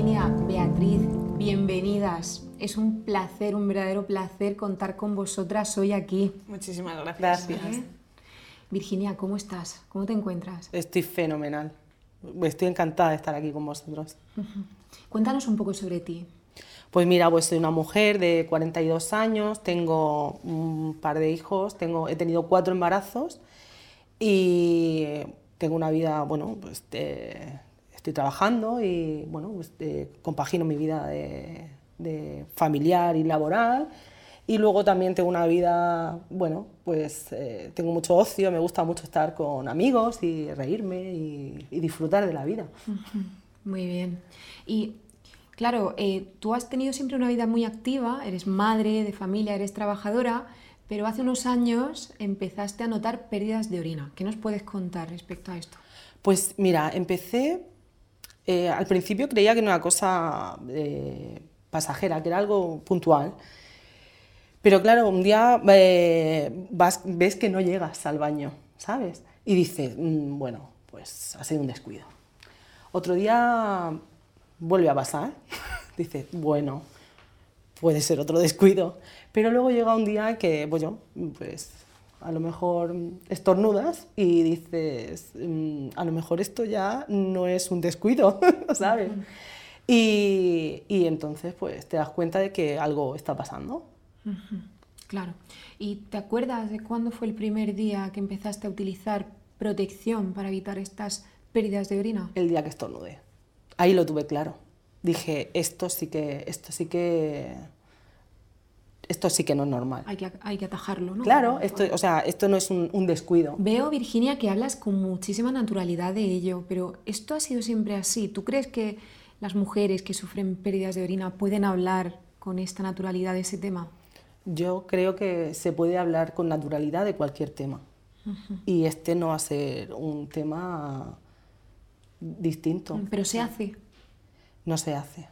Virginia, Beatriz, bienvenidas. Es un placer, un verdadero placer contar con vosotras hoy aquí. Muchísimas gracias. Gracias. ¿Eh? Virginia, ¿cómo estás? ¿Cómo te encuentras? Estoy fenomenal. Estoy encantada de estar aquí con vosotros. Cuéntanos un poco sobre ti. Pues mira, pues soy una mujer de 42 años, tengo un par de hijos, tengo, he tenido cuatro embarazos y tengo una vida, bueno, pues eh, estoy trabajando y bueno, pues, eh, compagino mi vida de, de familiar y laboral. Y luego también tengo una vida, bueno, pues eh, tengo mucho ocio, me gusta mucho estar con amigos y reírme y, y disfrutar de la vida. Muy bien. Y claro, eh, tú has tenido siempre una vida muy activa, eres madre de familia, eres trabajadora, pero hace unos años empezaste a notar pérdidas de orina. ¿Qué nos puedes contar respecto a esto? Pues mira, empecé, eh, al principio creía que era una cosa eh, pasajera, que era algo puntual. Pero claro, un día eh, ves que no llegas al baño, ¿sabes? Y dices, "Mm, bueno, pues ha sido un descuido. Otro día vuelve a pasar, dices, bueno, puede ser otro descuido. Pero luego llega un día que, pues yo, pues a lo mejor estornudas y dices, "Mm, a lo mejor esto ya no es un descuido, ¿sabes? Y, y entonces pues te das cuenta de que algo está pasando. Claro. ¿Y te acuerdas de cuándo fue el primer día que empezaste a utilizar protección para evitar estas pérdidas de orina? el día que estornudé. Ahí lo tuve claro. Dije, esto sí que, esto sí que, esto sí que no es normal. Hay que, hay que atajarlo, ¿no? Claro, esto, o sea, esto no es un, un descuido. Veo, Virginia, que hablas con muchísima naturalidad de ello, pero ¿esto ha sido siempre así? ¿Tú crees que las mujeres que sufren pérdidas de orina pueden hablar con esta naturalidad de ese tema? Yo creo que se puede hablar con naturalidad de cualquier tema. Y este no va a ser un tema distinto. Pero se hace. No se hace.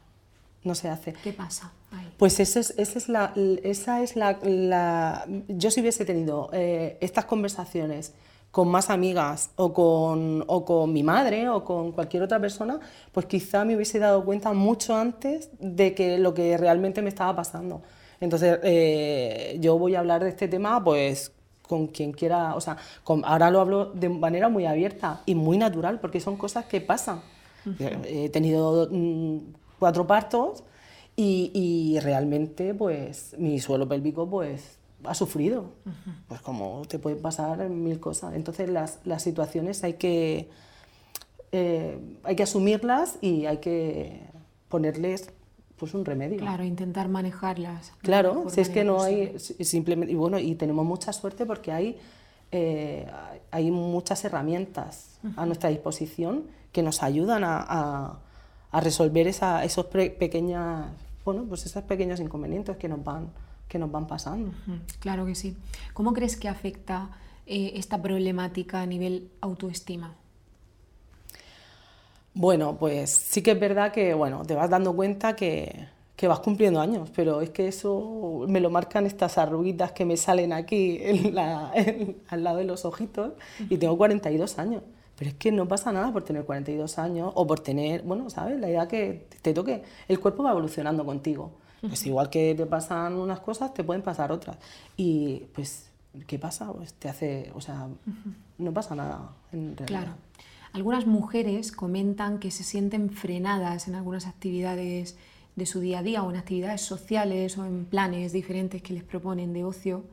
No se hace. ¿Qué pasa? ahí? Pues esa es, esa es la, esa es la, la- Yo si hubiese tenido eh, estas conversaciones con más amigas o con, o con mi madre o con cualquier otra persona, pues quizá me hubiese dado cuenta mucho antes de que lo que realmente me estaba pasando. Entonces, eh, yo voy a hablar de este tema pues con quien quiera, o sea, con- ahora lo hablo de manera muy abierta y muy natural, porque son cosas que pasan. He tenido mm, cuatro partos y, y realmente pues mi suelo pélvico pues ha sufrido. Pues como te pueden pasar mil cosas. Entonces las, las situaciones hay que, eh, hay que asumirlas y hay que ponerles pues un remedio. Claro, intentar manejarlas. Claro, si es que no hay, si- simplemente, y bueno, y tenemos mucha suerte porque hay, eh, hay muchas herramientas a nuestra disposición que nos ayudan a, a- a resolver esa, esos pre- pequeñas, bueno, pues esos pequeños inconvenientes que nos van, que nos van pasando. Claro que sí. ¿Cómo crees que afecta eh, esta problemática a nivel autoestima? Bueno, pues sí que es verdad que, bueno, te vas dando cuenta que, que vas cumpliendo años, pero es que eso me lo marcan estas arruguitas que me salen aquí en la- en- al lado de los ojitos y tengo 42 años. Pero es que no pasa nada por tener 42 años o por tener, bueno, ¿sabes? La idea que te toque, el cuerpo va evolucionando contigo. Pues igual que te pasan unas cosas, te pueden pasar otras. Y pues, ¿qué pasa? Pues te hace, o sea, no pasa nada en realidad. Claro. Algunas mujeres comentan que se sienten frenadas en algunas actividades de su día a día o en actividades sociales o en planes diferentes que les proponen de ocio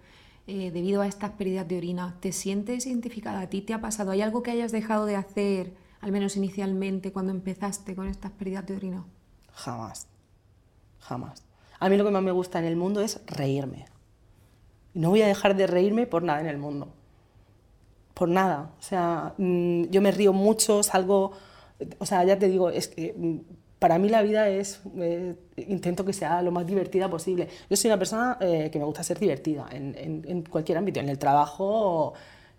eh, debido a estas pérdidas de orina. ¿Te sientes identificada? ¿A ti te ha pasado? ¿Hay algo que hayas dejado de hacer, al menos inicialmente, cuando empezaste con estas pérdidas de orina? Jamás. Jamás. A mí lo que más me gusta en el mundo es reírme. Y no voy a dejar de reírme por nada en el mundo. Por nada. O sea, mm, yo me río mucho, salgo. O sea, ya te digo, es que mm, para mí la vida es. eh, intento que sea lo más divertida posible. Yo soy una persona eh, que me gusta ser divertida en, en- en cualquier ámbito. En el trabajo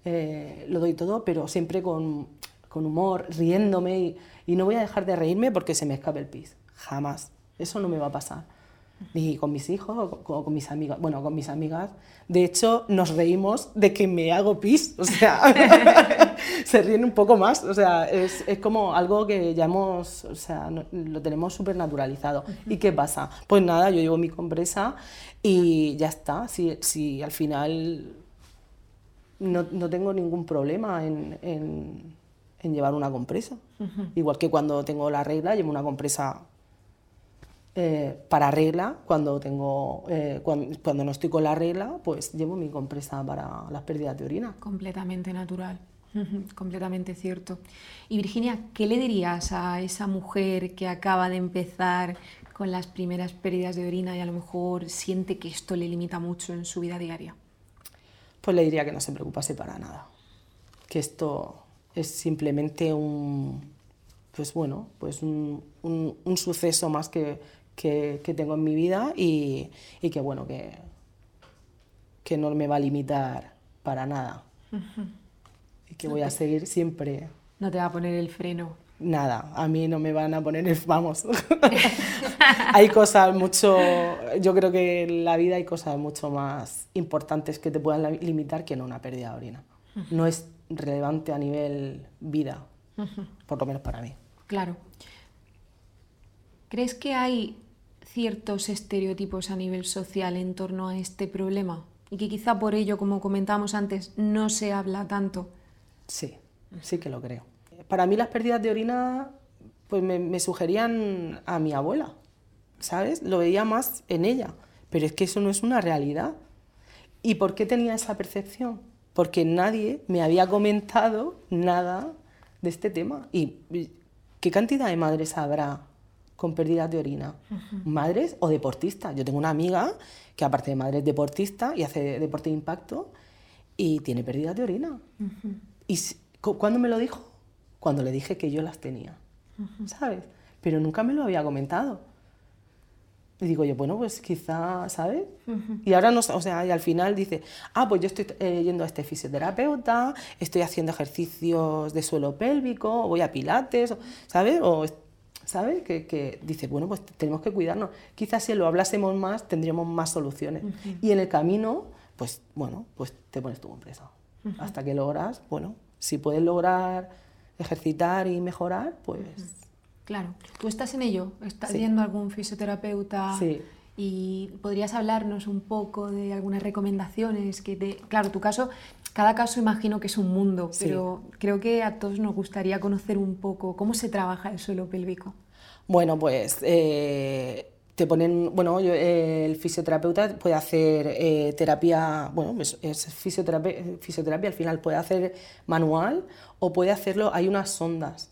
eh, lo doy todo, pero siempre con, con humor, riéndome. Y, y no voy a dejar de reírme porque se me escape el pis. Jamás. Eso no me va a pasar ni con mis hijos o con, con mis amigas. Bueno, con mis amigas. De hecho, nos reímos de que me hago pis. O sea, se ríen un poco más. O sea, es, es como algo que ya hemos, o sea, no- lo tenemos súper naturalizado. ¿Y qué pasa? Pues nada, yo llevo mi compresa y ya está. Si, si al final no, no tengo ningún problema en, en- en llevar una compresa. Igual que cuando tengo la regla, llevo una compresa eh, para regla. Cuando, tengo, eh, cuan- cuando, no estoy con la regla, pues llevo mi compresa para las pérdidas de orina. Completamente natural, completamente cierto. Y Virginia, ¿qué le dirías a esa mujer que acaba de empezar con las primeras pérdidas de orina y a lo mejor siente que esto le limita mucho en su vida diaria? Pues le diría que no se preocupase para nada. Que esto es simplemente un, pues bueno, pues un, un- un suceso más que, que- que tengo en mi vida y, y que bueno, que, que no me va a limitar para nada. Y que voy a seguir siempre No te va a poner el freno. Nada, a mí no me van a poner el vamos. hay cosas mucho, yo creo que en la vida hay cosas mucho más importantes que te puedan limitar que no una pérdida de orina. No es relevante a nivel vida, por lo menos para mí. Claro. ¿Crees que hay ciertos estereotipos a nivel social en torno a este problema? Y que quizá por ello, como comentábamos antes, no se habla tanto. Sí, sí que lo creo. Para mí las pérdidas de orina pues me, me sugerían a mi abuela, ¿sabes? Lo veía más en ella, pero es que eso no es una realidad. ¿Y por qué tenía esa percepción? Porque nadie me había comentado nada de este tema. ¿Y qué cantidad de madres habrá con pérdidas de orina? ¿Madres o deportistas? Yo tengo una amiga que aparte de madre es deportista y hace deporte de impacto y tiene pérdidas de orina. ¿Y s- cu- cuándo me lo dijo? Cuando le dije que yo las tenía, ¿sabes? Pero nunca me lo había comentado. Y digo yo, bueno, pues quizá, ¿sabes? Y ahora no, o sea, y al final dice, ah, pues yo estoy eh, yendo a este fisioterapeuta, estoy haciendo ejercicios de suelo pélvico, o voy a pilates, ¿sabes? O, es- ¿sabes? Que, que dice, bueno, pues tenemos que cuidarnos. Quizás si lo hablásemos más, tendríamos más soluciones. Y en el camino, pues, bueno, pues te pones tu Hasta que logras, bueno, si puedes lograr ejercitar y mejorar, pues... Claro. ¿Tú estás en ello? ¿Estás Sí. yendo a algún fisioterapeuta? Sí. Y podrías hablarnos un poco de algunas recomendaciones que te... Claro, tu caso, cada caso imagino que es un mundo, Sí. pero creo que a todos nos gustaría conocer un poco cómo se trabaja el suelo pélvico. Bueno, pues eh, te ponen, bueno, eh, el fisioterapeuta puede hacer eh, terapia, bueno, es, es fisioterapia, fisioterapia, al final puede hacer manual o puede hacerlo, hay unas sondas.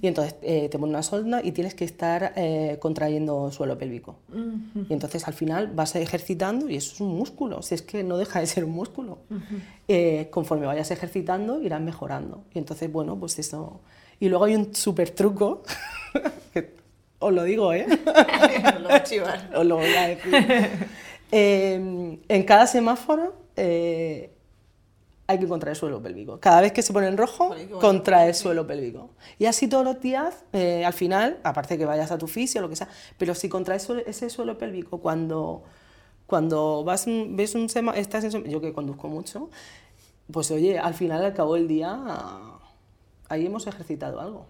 Y entonces eh, te ponen una sonda y tienes que estar eh, contrayendo suelo pélvico. Y entonces al final vas ejercitando y eso es un músculo, si es que no deja de ser un músculo. Eh, conforme vayas ejercitando irás mejorando. Y entonces, bueno, pues eso. Y luego hay un súper truco, que os lo digo, ¿eh? Lo va a chivar. os lo voy a decir. Eh, en cada semáforo eh, hay que contraer suelo pélvico. Cada vez que se pone en rojo, contrae el suelo pélvico. Y así todos los días, eh, al final, aparte que vayas a tu fisio o lo que sea, pero si contraes ese suelo pélvico cuando, cuando vas, ves un sema, estás en yo que conduzco mucho, pues oye, al final, al cabo del día, ahí hemos ejercitado algo.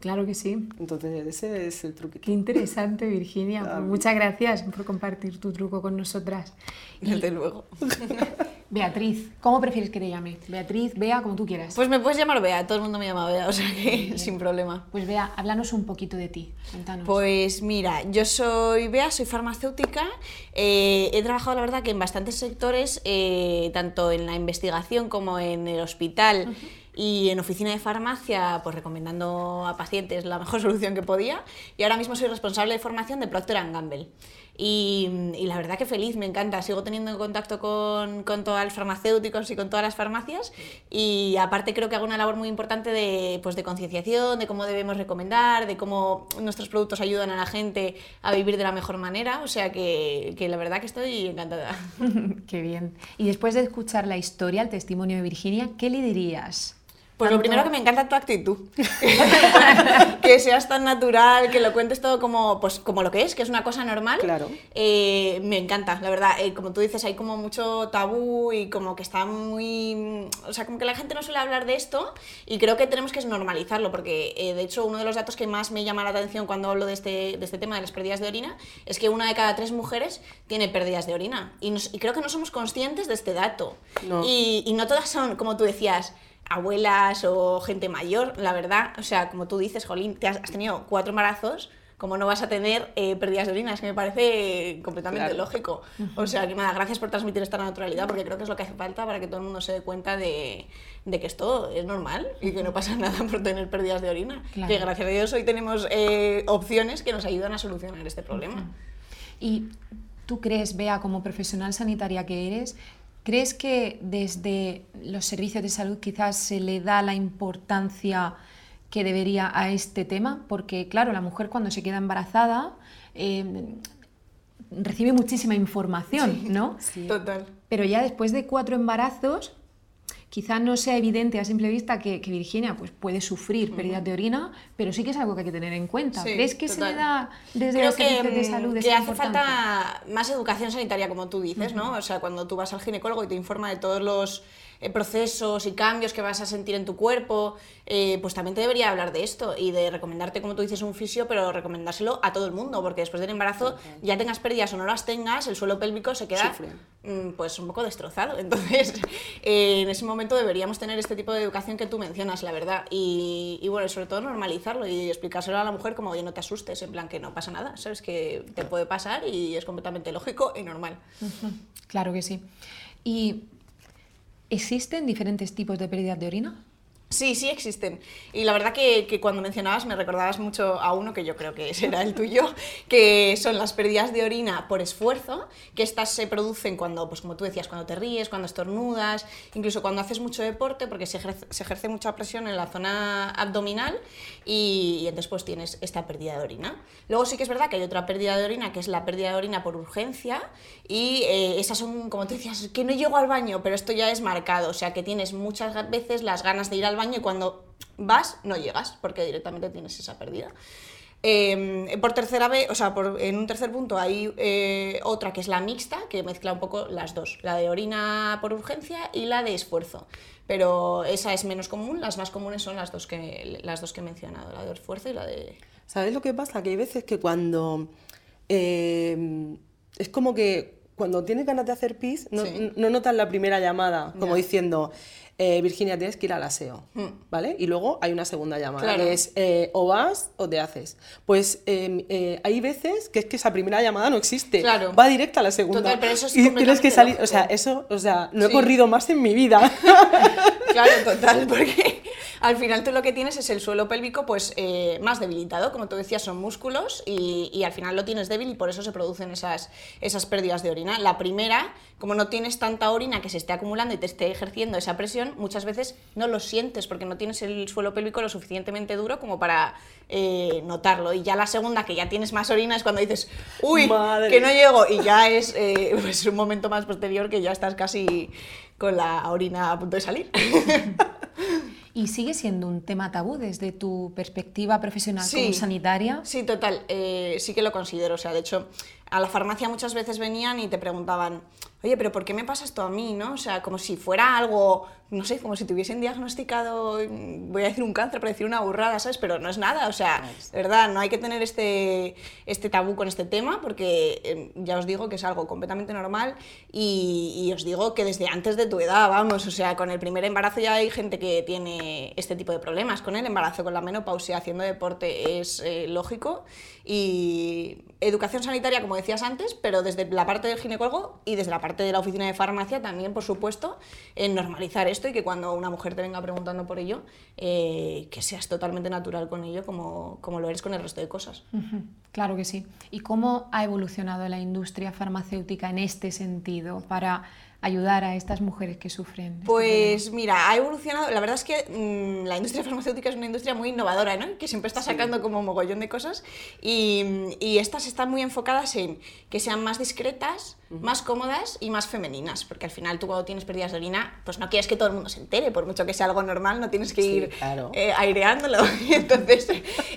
Claro que sí. Entonces, ese es el truquito. Qué interesante, Virginia. Pues muchas gracias por compartir tu truco con nosotras. Desde luego. Beatriz, ¿cómo prefieres que te llame? Beatriz, Bea, como tú quieras. Pues me puedes llamar Bea, todo el mundo me llama Bea, o sea que sin problema. Pues Bea, háblanos un poquito de ti. Cuéntanos. Pues mira, yo soy Bea, soy farmacéutica. eh, he trabajado, la verdad, que en bastantes sectores, eh, tanto en la investigación como en el hospital y en oficina de farmacia, pues recomendando a pacientes la mejor solución que podía. Y ahora mismo soy responsable de formación de Procter Gamble. Y, y la verdad que feliz, me encanta. Sigo teniendo en contacto con, con todos los farmacéuticos y con todas las farmacias. Y aparte creo que hago una labor muy importante de, pues, de concienciación, de cómo debemos recomendar, de cómo nuestros productos ayudan a la gente a vivir de la mejor manera. O sea que, que la verdad que estoy encantada. Qué bien. Y después de escuchar la historia, el testimonio de Virginia, ¿qué le dirías Pues lo primero que me encanta tu actitud. que seas tan natural, que lo cuentes todo como, pues, como lo que es, que es una cosa normal. Claro. Eh, me encanta, la verdad. Eh, como tú dices, hay como mucho tabú y como que está muy... O sea, como que la gente no suele hablar de esto y creo que tenemos que normalizarlo porque, eh, de hecho, uno de los datos que más me llama la atención cuando hablo de este, de este tema de las pérdidas de orina es que una de cada tres mujeres tiene pérdidas de orina. Y, nos- y creo que no somos conscientes de este dato. No. Y, y no todas son, como tú decías, abuelas o gente mayor, la verdad. O sea, como tú dices, Jolín, te has, has tenido cuatro embarazos, como no vas a tener eh, pérdidas de orina? Es que me parece completamente Claro. lógico. O sea, que nada, gracias por transmitir esta naturalidad, porque creo que es lo que hace falta para que todo el mundo se dé cuenta de, de que esto es normal y que no pasa nada por tener pérdidas de orina. Claro. Que gracias a Dios hoy tenemos eh, opciones que nos ayudan a solucionar este problema. Y tú crees, Bea, como profesional sanitaria que eres, ¿crees que desde los servicios de salud quizás se le da la importancia que debería a este tema? Porque, claro, la mujer cuando se queda embarazada eh, recibe muchísima información, ¿no? Total. Pero ya después de cuatro embarazos, quizá no sea evidente a simple vista que, que Virginia pues, puede sufrir pérdidas de orina, pero sí que es algo que hay que tener en cuenta. Sí, ¿Crees que se le da desde Creo los que, de salud que hace falta más educación sanitaria, como tú dices, ¿no? O sea, cuando tú vas al ginecólogo y te informa de todos los eh, procesos y cambios que vas a sentir en tu cuerpo, eh, pues también te debería hablar de esto y de recomendarte, como tú dices, un fisio, pero recomendárselo a todo el mundo, porque después del embarazo, ya tengas pérdidas o no las tengas, el suelo pélvico se queda mm, pues un poco destrozado. Entonces, eh, en ese momento deberíamos tener este tipo de educación que tú mencionas, la verdad. Y, y bueno, sobre todo normalizarlo y explicárselo a la mujer como, oye, no te asustes, en plan que no pasa nada, sabes que te puede pasar y es completamente lógico y normal. Claro que sí. ¿Y existen diferentes tipos de pérdidas de orina? Sí, sí existen. Y la verdad que, que cuando mencionabas me recordabas mucho a uno que yo creo que será el tuyo, que son las pérdidas de orina por esfuerzo, que estas se producen cuando, pues como tú decías, cuando te ríes, cuando estornudas, incluso cuando haces mucho deporte, porque se ejerce, se ejerce mucha presión en la zona abdominal y, y entonces pues tienes esta pérdida de orina. Luego sí que es verdad que hay otra pérdida de orina, que es la pérdida de orina por urgencia, y eh, esas son, como tú decías, que no llego al baño, pero esto ya es marcado, o sea que tienes muchas veces las ganas de ir al baño y cuando vas no llegas, porque directamente tienes esa pérdida. Eh, por tercera vez, o sea, por- en un tercer punto hay eh, otra que es la mixta, que mezcla un poco las dos, la de orina por urgencia y la de esfuerzo. Pero esa es menos común, las más comunes son las dos que, las dos que he mencionado, la de esfuerzo y la de... ¿Sabes lo que pasa? Que hay veces que cuando... eh, es como que cuando tienes ganas de hacer pis, no, Sí. no notas la primera llamada, como diciendo, eh, Virginia, tienes que ir al aseo, ¿vale? Y luego hay una segunda llamada, Claro. que es eh, o vas o te haces. Pues eh, eh, hay veces que es que esa primera llamada no existe, Claro. va directa a la segunda. Total, pero eso es y tienes que salir, o sea, eso, o sea, no he Sí. corrido más en mi vida. Claro, total, porque al final tú lo que tienes es el suelo pélvico pues eh, más debilitado, como tú decías, son músculos y, y al final lo tienes débil y por eso se producen esas, esas pérdidas de orina. La primera, como no tienes tanta orina que se esté acumulando y te esté ejerciendo esa presión, muchas veces no lo sientes porque no tienes el suelo pélvico lo suficientemente duro como para eh, notarlo. Y ya la segunda, que ya tienes más orina, es cuando dices, uy, Madre. que no llego y ya es eh, pues un momento más posterior que ya estás casi con la orina a punto de salir. ¿Y sigue siendo un tema tabú desde tu perspectiva profesional como sanitaria? Sí, total, eh, sí que lo considero. O sea, de hecho, a la farmacia muchas veces venían y te preguntaban, oye, pero ¿por qué me pasa esto a mí? ¿no? O sea, como si fuera algo, no sé, como si te hubiesen diagnosticado, mm, voy a decir un cáncer, para decir una burrada, ¿sabes? Pero no es nada, o sea, de verdad, no hay que tener este, este tabú con este tema, porque eh, ya os digo que es algo completamente normal y, y os digo que desde antes de tu edad, vamos, o sea, con el primer embarazo ya hay gente que tiene este tipo de problemas, con el embarazo, con la menopausia, haciendo deporte es eh, lógico y educación sanitaria, como decías antes, pero desde la parte del ginecólogo y desde la parte de la oficina de farmacia también, por supuesto, en normalizar esto y que cuando una mujer te venga preguntando por ello, eh, que seas totalmente natural con ello como, como lo eres con el resto de cosas. Claro que sí. ¿Y cómo ha evolucionado la industria farmacéutica en este sentido para ayudar a estas mujeres que sufren? este Pues mira, ha evolucionado. La verdad es que mm, la industria farmacéutica es una industria muy innovadora, ¿no? Que siempre está sacando como un mogollón de cosas. Y, y estas están muy enfocadas en que sean más discretas, más cómodas y más femeninas. Porque al final tú cuando tienes pérdidas de orina, pues no quieres que todo el mundo se entere, por mucho que sea algo normal, no tienes que Sí, ir claro. eh, aireándolo. Entonces,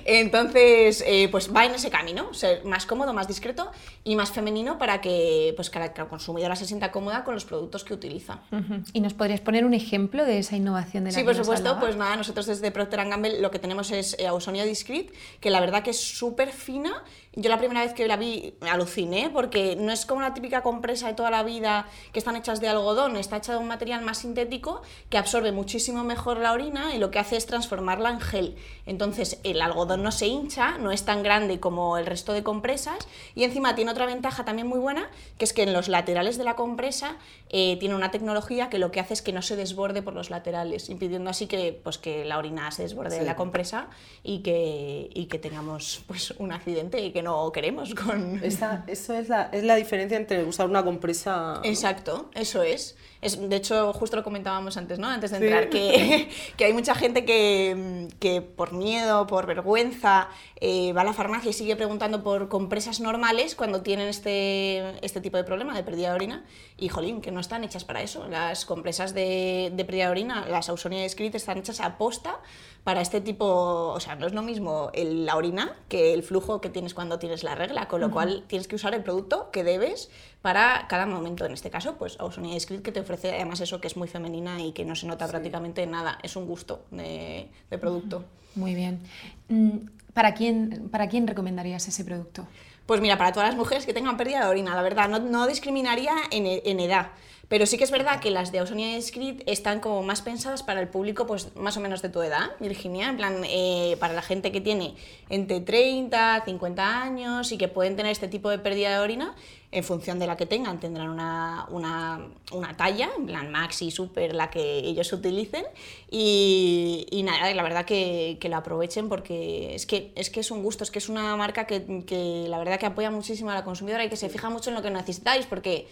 entonces eh, pues va en ese camino, ser más cómodo, más discreto y más femenino para que, pues, que la consumidora se sienta cómoda con los productos que utiliza. Ujú. ¿Y nos podrías poner un ejemplo de esa innovación de la Sí, por supuesto, pues nada, nosotros desde Procter Gamble lo que tenemos es eh, Ausonia Discreet, que la verdad que es súper fina. Yo la primera vez que la vi aluciné, porque no es como la típica compresa de toda la vida que están hechas de algodón, está hecha de un material más sintético que absorbe muchísimo mejor la orina y lo que hace es transformarla en gel. Entonces el algodón no se hincha, no es tan grande como el resto de compresas y encima tiene otra ventaja también muy buena, que es que en los laterales de la compresa eh, tiene una tecnología que lo que hace es que no se desborde por los laterales, impidiendo así que, pues, que la orina se desborde de Sí. la compresa y que, y que tengamos pues, un accidente y que no queremos con... Esa- eso es la, es la diferencia entre usar una compresa. Exacto, eso es. Es. De hecho, justo lo comentábamos antes, ¿no? Antes de Sí. entrar, que, que hay mucha gente que, que por miedo, por vergüenza, eh, va a la farmacia y sigue preguntando por compresas normales cuando tienen este, este tipo de problema de pérdida de orina. Y, jolín, que no están hechas para eso. Las compresas de, de pérdida de orina, las Ausonia Discreet, están hechas a posta para este tipo, o sea, no es lo mismo el- la orina que el flujo que tienes cuando tienes la regla, con lo cual tienes que usar el producto que debes para cada momento. En este caso, pues Ausonia Discreet que te ofrece además eso que es muy femenina y que no se nota prácticamente nada, es un gusto de, de producto. Muy bien. Mm, ¿Para quién, ¿Para quién recomendarías ese producto? Pues mira, para todas las mujeres que tengan pérdida de orina, la verdad, no, no discriminaría en, en edad. Pero sí que es verdad que las de Ausonia Discreet están como más pensadas para el público, pues más o menos de tu edad, Virginia, en plan, eh, para la gente que tiene entre 30, 50 años y que pueden tener este tipo de pérdida de orina, en función de la que tengan, tendrán una, una, una talla, en plan maxi, super, la que ellos utilicen. Y, nada, la verdad que, que lo aprovechen porque es que, es que es un gusto, es que es una marca que, que la verdad que apoya muchísimo a la consumidora y que se fija mucho en lo que necesitáis, porque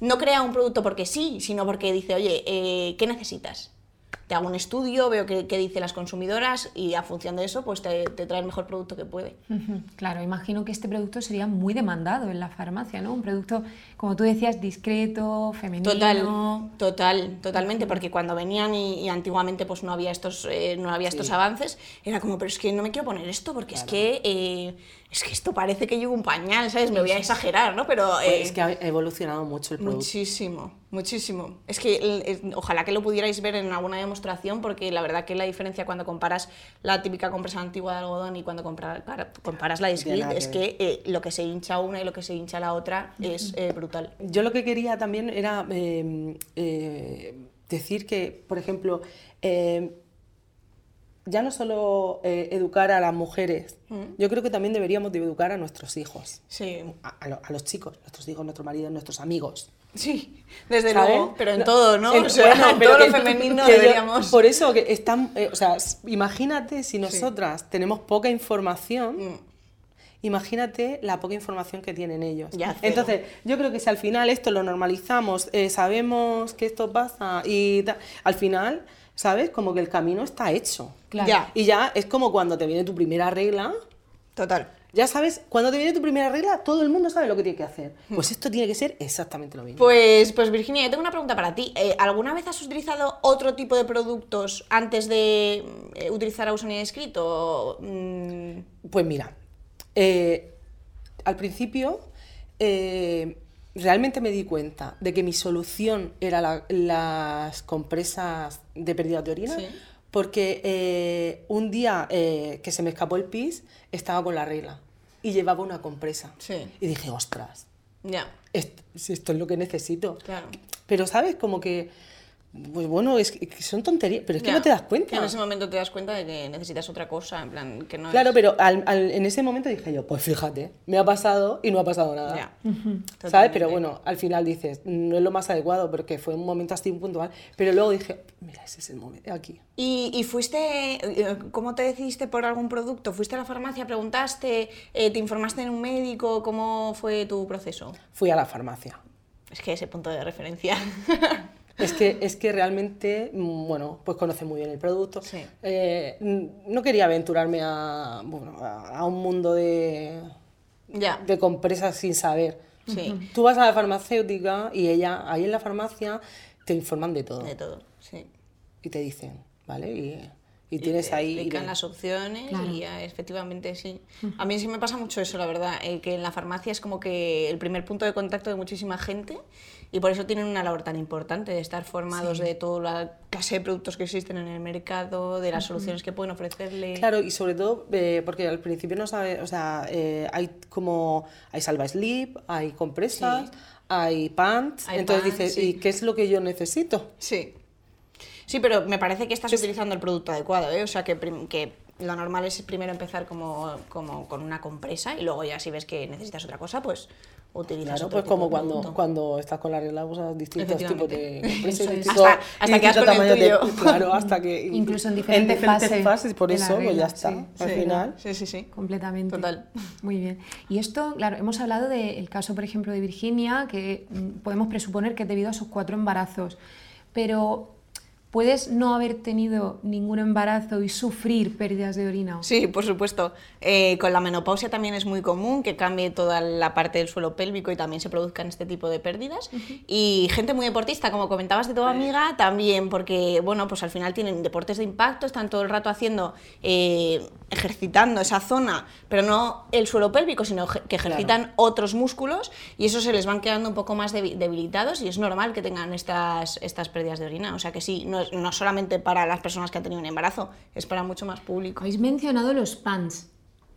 no crea un producto porque sí, sino porque dice, oye, eh, ¿qué necesitas? Te hago un estudio, veo qué, dicen las consumidoras y a función de eso pues te, te trae el mejor producto que puede. Claro, imagino que este producto sería muy demandado en la farmacia, ¿no? Un producto, como tú decías, discreto, femenino. Total, total, totalmente, porque cuando venían y, y antiguamente pues no había estos, eh, no había estos Sí. avances, era como, pero es que no me quiero poner esto porque es que eh, es que esto parece que llevo un pañal, ¿sabes? Me voy a exagerar, ¿no? Pero Pues eh, es que ha evolucionado mucho el producto. muchísimo, muchísimo. Es que el- ojalá que lo pudierais ver en alguna demostración, porque la verdad que la diferencia cuando comparas la típica compresa antigua de algodón y cuando compara- para- comparas la Discreet nada es que eh, lo que se hincha una y lo que se hincha la otra es eh, Yo lo que quería también era eh, eh, decir que, por ejemplo, eh, ya no solo eh, educar a las mujeres, yo creo que también deberíamos de educar a nuestros hijos, Sí, a, a lo- a los chicos, nuestros hijos, nuestros maridos, nuestros amigos. Sí, desde ¿sabes? luego, pero en todo, ¿no? En- o sea, bueno, en pero todo lo femenino que yo- deberíamos... por eso que están, eh, o sea, imagínate si nosotras tenemos poca información, Mm. Imagínate la poca información que tienen ellos. Ya. Entonces, yo creo que si al final esto lo normalizamos, eh, sabemos que esto pasa y ta- al final, ¿sabes? Como que el camino está hecho. Claro. Ya. Y ya es como cuando te viene tu primera regla, Total. ya sabes, cuando te viene tu primera regla, todo el mundo sabe lo que tiene que hacer. Pues esto tiene que ser exactamente lo mismo. Pues, pues Virginia, yo tengo una pregunta para ti. Eh, ¿Alguna vez has utilizado otro tipo de productos antes de eh, utilizar Ausonia Discreet o...? mm, Pues mira, eh, al principio eh, realmente me di cuenta de que mi solución era la- las compresas de pérdida de orina, Sí. porque eh, un día que se me escapó el pis, estaba con la regla y llevaba una compresa. Sí. Y dije, ostras, ya, esto, es lo que necesito. claro. Pero, ¿sabes? Como que, pues bueno, es que son tonterías, pero es que Ya. no te das cuenta. en ese momento te das cuenta de que necesitas otra cosa, en plan, que no Claro, es- pero al- al- en ese momento dije yo, pues fíjate, me ha pasado y no ha pasado nada. Ya. ¿Sabes? Totalmente. Pero bueno, al final dices, no es lo más adecuado porque fue un momento así puntual. Pero luego dije, mira, ese es el momento, aquí. ¿Y, y fuiste, eh, cómo te decidiste por algún producto? ¿Fuiste a la farmacia, preguntaste, eh, te informaste en un médico? ¿Cómo fue tu proceso? Fui a la farmacia. es que ese punto de referencia. Es que, es que realmente, mm, bueno, pues conoce muy bien el producto. Sí. Eh, no quería aventurarme a, bueno, a un mundo de, ya. de compresas sin saber. Sí. Tú vas a la farmacéutica y ella, ahí en la farmacia, te informan de todo. De todo, sí. Y te dicen, ¿vale? Y, y tienes ahí... y explican las opciones Claro. y ya, efectivamente sí. A mí sí me pasa mucho eso, la verdad, eh, que en la farmacia es como que el primer punto de contacto de muchísima gente y por eso tienen una labor tan importante de estar formados de toda la clase de productos que existen en el mercado, de las soluciones que pueden ofrecerle. Claro, y sobre todo eh, porque al principio no sabes, o sea, eh, hay como, hay salva sleep, hay compresas, hay pants, Hay entonces pants, dices, sí. ¿y qué es lo que yo necesito? Sí. Sí, pero me parece que estás utilizando el producto adecuado, ¿eh? O sea, que, lo normal es primero empezar como, como con una compresa y luego ya si ves que necesitas otra cosa, pues utilizas Claro, otro pues tipo como de cuando, cuando estás con la regla usas distintos tipos de compresas, es. distinto- Hasta- que has con el tamaño de- claro, hasta que... Incluso en diferentes fases por de la eso, pues ya está, sí. al Sí. final. Sí, sí, sí. Completamente. Total. Muy bien. Y esto, claro, hemos hablado del caso, por ejemplo, de Virginia, que mm, podemos presuponer que es debido a sus cuatro embarazos, pero puedes no haber tenido ningún embarazo y sufrir pérdidas de orina. Sí, por supuesto. Eh, con la menopausia también es muy común que cambie toda la parte del suelo pélvico y también se produzcan este tipo de pérdidas. Y gente muy deportista, como comentabas de tu amiga, también, porque bueno, pues al final tienen deportes de impacto, están todo el rato haciendo, eh, ejercitando esa zona, pero no el suelo pélvico, sino que ejercitan otros músculos y eso se les van quedando un poco más debi- debilitados y es normal que tengan estas, estas pérdidas de orina. O sea que sí, no, no solamente para las personas que han tenido un embarazo, es para mucho más público. Habéis mencionado los pants.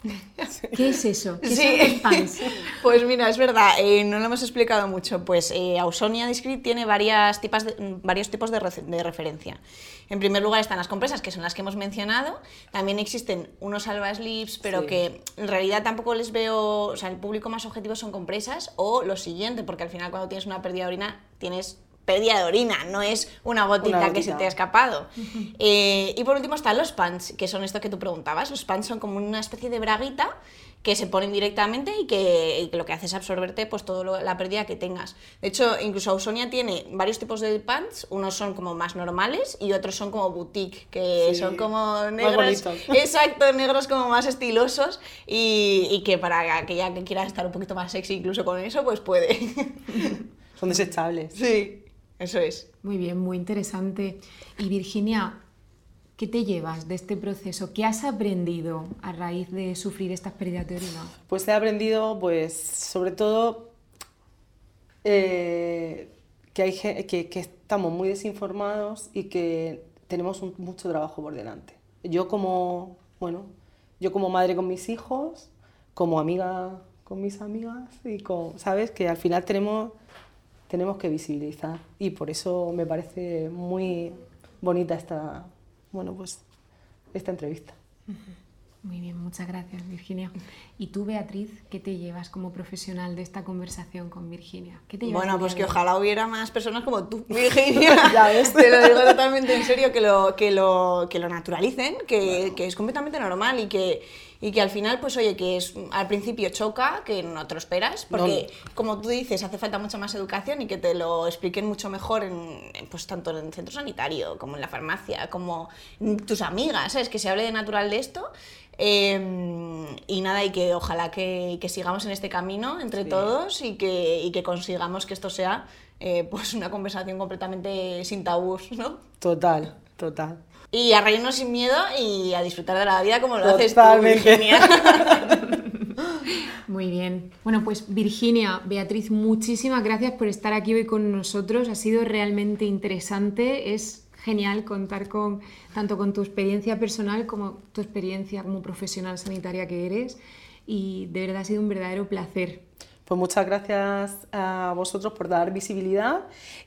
¿Qué es eso? ¿Qué Sí. son los pants? Pues mira, es verdad, eh, no lo hemos explicado mucho. Pues eh, Ausonia Discreet tiene varias tipas de- varios tipos de, referencia. En primer lugar están las compresas, que son las que hemos mencionado. También existen unos salva slips, pero Sí. que en realidad tampoco les veo, o sea, el público más objetivo son compresas o lo siguiente, porque al final cuando tienes una pérdida de orina tienes pérdida de orina, no es una gotita, Una que se te ha escapado. Eh, y por último están los pants, que son esto que tú preguntabas. Los pants son como una especie de braguita que se ponen directamente y que, y que lo que hace es absorberte pues toda la pérdida que tengas. De hecho, incluso Ausonia tiene varios tipos de pants, unos son como más normales y otros son como boutique, que Sí, son como negros. Exacto, negros como más estilosos y, y que para aquella que quiera estar un poquito más sexy incluso con eso, pues puede. Son desechables. sí, eso es. Muy bien, muy interesante. Y Virginia, ¿qué te llevas de este proceso? ¿Qué has aprendido a raíz de sufrir estas pérdidas de orina? Pues he aprendido, pues, sobre todo, eh, que, hay, que, que estamos muy desinformados y que tenemos un- mucho trabajo por delante. Yo como, bueno, yo como madre con mis hijos, como amiga con mis amigas y con, ¿sabes? Que al final tenemos, tenemos que visibilizar y por eso me parece muy bonita esta, bueno, pues, esta entrevista. Muy bien, muchas gracias, Virginia. Y tú, Beatriz, ¿qué te llevas como profesional de esta conversación con Virginia? ¿Qué te llevas Bueno, pues que ojalá hubiera más personas como tú, Virginia. Ya ves. Te lo digo totalmente en serio, que lo, que lo, que lo naturalicen, que, que es completamente normal y que, y que al final, pues oye, que es al principio choca, que no te lo esperas, porque como tú dices, hace falta mucha más educación y que te lo expliquen mucho mejor, en, pues tanto en el centro sanitario, como en la farmacia, como tus amigas, ¿sabes? Que se hable de natural de esto. Eh, y nada, y que ojalá que, que sigamos en este camino entre Sí. todos y que, y que consigamos que esto sea eh, pues una conversación completamente sin tabús, ¿no? Total, total. Y a reírnos sin miedo y a disfrutar de la vida como lo haces tú, Totalmente. Virginia. Muy bien. Bueno, pues Virginia, Beatriz, muchísimas gracias por estar aquí hoy con nosotros. Ha sido realmente interesante. Es genial contar con tanto con tu experiencia personal como tu experiencia como profesional sanitaria que eres. Y de verdad ha sido un verdadero placer. Pues muchas gracias a vosotros por dar visibilidad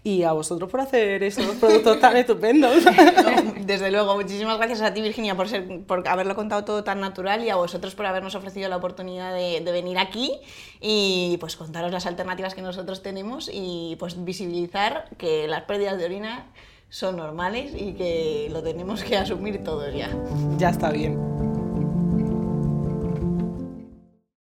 y a vosotros por hacer esos productos tan estupendos. Desde luego, muchísimas gracias a ti, Virginia, por, ser, por haberlo contado todo tan natural y a vosotros por habernos ofrecido la oportunidad de, de venir aquí y pues contaros las alternativas que nosotros tenemos y pues visibilizar que las pérdidas de orina son normales y que lo tenemos que asumir todos ya. ya está bien.